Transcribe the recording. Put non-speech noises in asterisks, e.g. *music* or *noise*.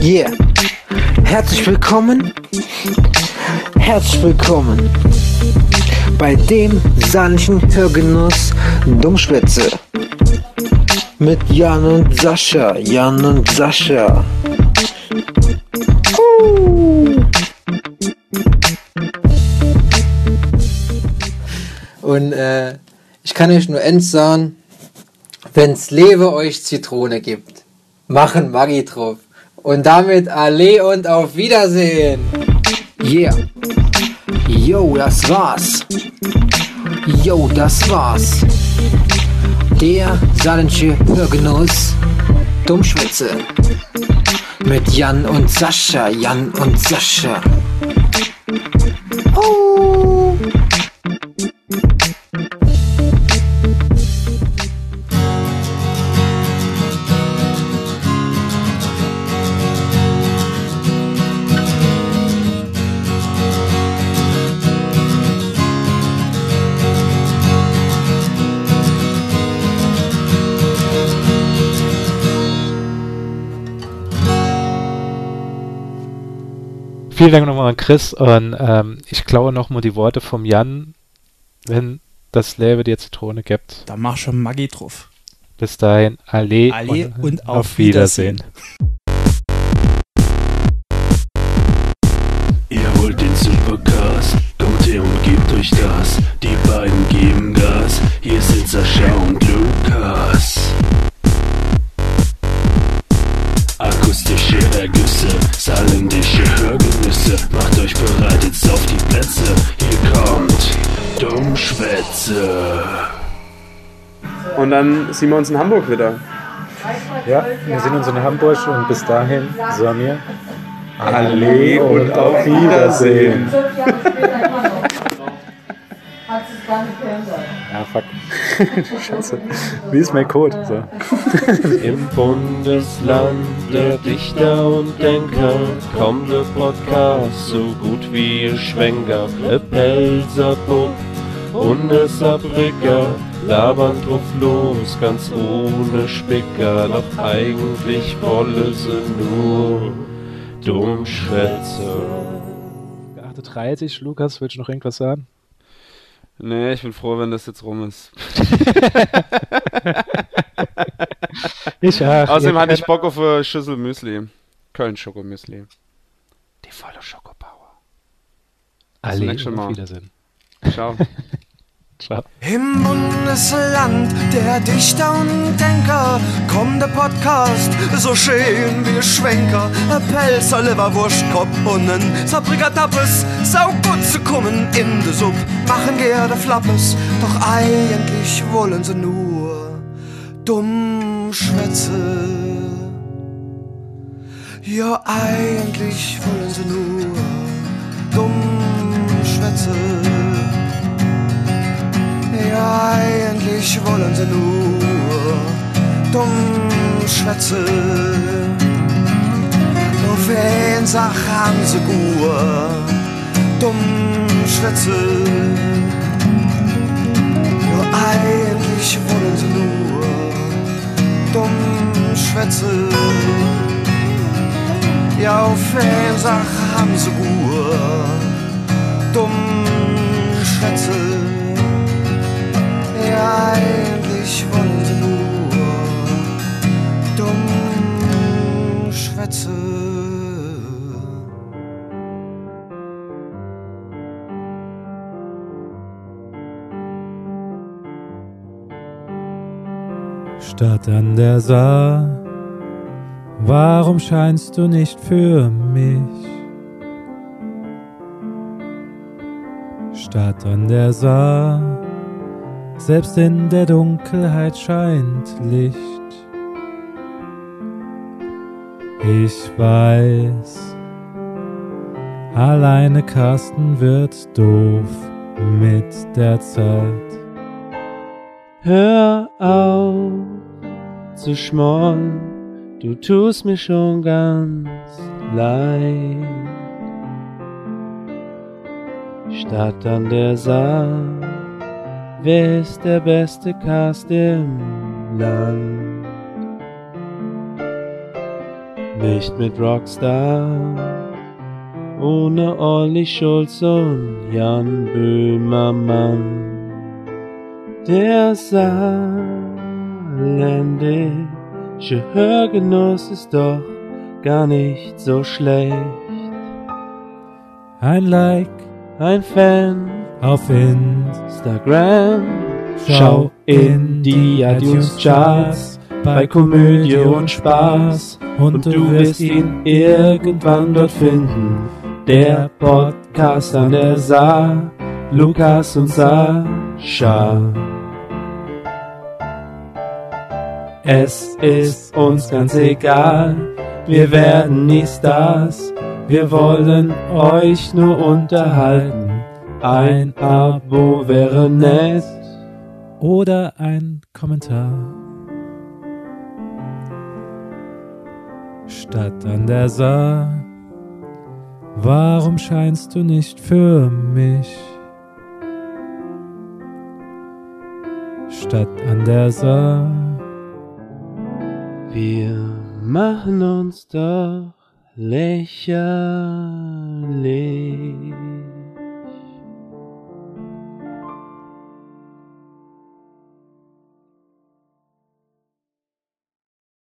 Yeah. Herzlich willkommen. Herzlich willkommen bei dem sanften Hörgenuss Dummschwätze. Mit Jan und Sascha. Jan und Sascha. Uh. Und äh, ich kann euch nur eins sagen, wenn's Lewe euch Zitrone gibt, machen Maggi drauf. Und damit alle und auf Wiedersehen. Yeah. Yo, das war's. Yo, das war's. Der saarländische Hörgenuss Dummschwätze. Mit Jan und Sascha, Jan und Sascha. Vielen Dank nochmal an Chris und ähm, ich klaue nochmal die Worte vom Jan, wenn das Lebe dir Zitrone gibt. Da mach schon Maggi drauf. Bis dahin, alle, Alle und auf auf Wiedersehen. Ihr wollt den Supercast, Dummschwätze. Und dann sehen wir uns in Hamburg wieder. Ja, wir sehen uns in Hamburg und bis dahin sagen wir Alle und auf Wiedersehen. Hat sich gar nicht geändert. Ja, fuck. Scheiße. Wie ist mein Code? So. Im Bundesland der Dichter und Denker kommt der Podcast so gut wie Schwenker. E Pelzerbub und Saarbrücker labern drauf los, ganz ohne Spicker. Doch eigentlich wolle sie nur Dummschwätze. 38, Lukas, willst du noch irgendwas sagen? Nee, ich bin froh, wenn das jetzt rum ist. *laughs* Ich ach, Außerdem hatte ich Bock auf eine Schüssel Müsli. Köln Schokomüsli. Die volle zum Alle auf Wiedersehen. Ciao. *laughs* Ciao. Im Bundesland der Dichter und Denker kommt der Podcast so schön wie Schwenker. Ein Pelzer, Leberwurst, Kopf und ein Sabriger Tappes. Sau gut zu kommen in de Supp, machen gerne Flappes. Doch eigentlich wollen sie nur dumm schwätze. Ja, eigentlich wollen sie nur dumm schwätze. Eigentlich wollen sie nur dumm schwätze. Nur wen Sach haben sie gut, dumm schwätze. Ja, eigentlich wollen sie nur dumm schwätze. Ja, auf wen Sach haben sie gut, dumm schwätze. Stadt an der Saar, warum scheinst du nicht für mich? Stadt an der Saar, selbst in der Dunkelheit scheint Licht. Ich weiß, alleine Carsten wird doof mit der Zeit. Hör auf zu schmollen, du tust mir schon ganz leid. Stadt an der Saar, wer ist der beste Cast im Land? Nicht mit Rockstar. Ohne Olli Schulz und Jan Böhmermann. Der saarländische Hörgenuss ist doch gar nicht so schlecht. Ein Like Ein Fan auf Instagram. Schau in die iTunes-Charts bei Komödie und Spaß. und du wirst ihn irgendwann dort finden. Der Podcast an der Saar, Lukas und Sascha. Es ist uns ganz egal, wir werden nie Stars, wir wollen euch nur unterhalten. Ein Abo wäre nett. oder ein Kommentar. Stadt an der Saar, warum scheinst du nicht für mich? Stadt an der Saar, Wir machen uns doch lächerlich.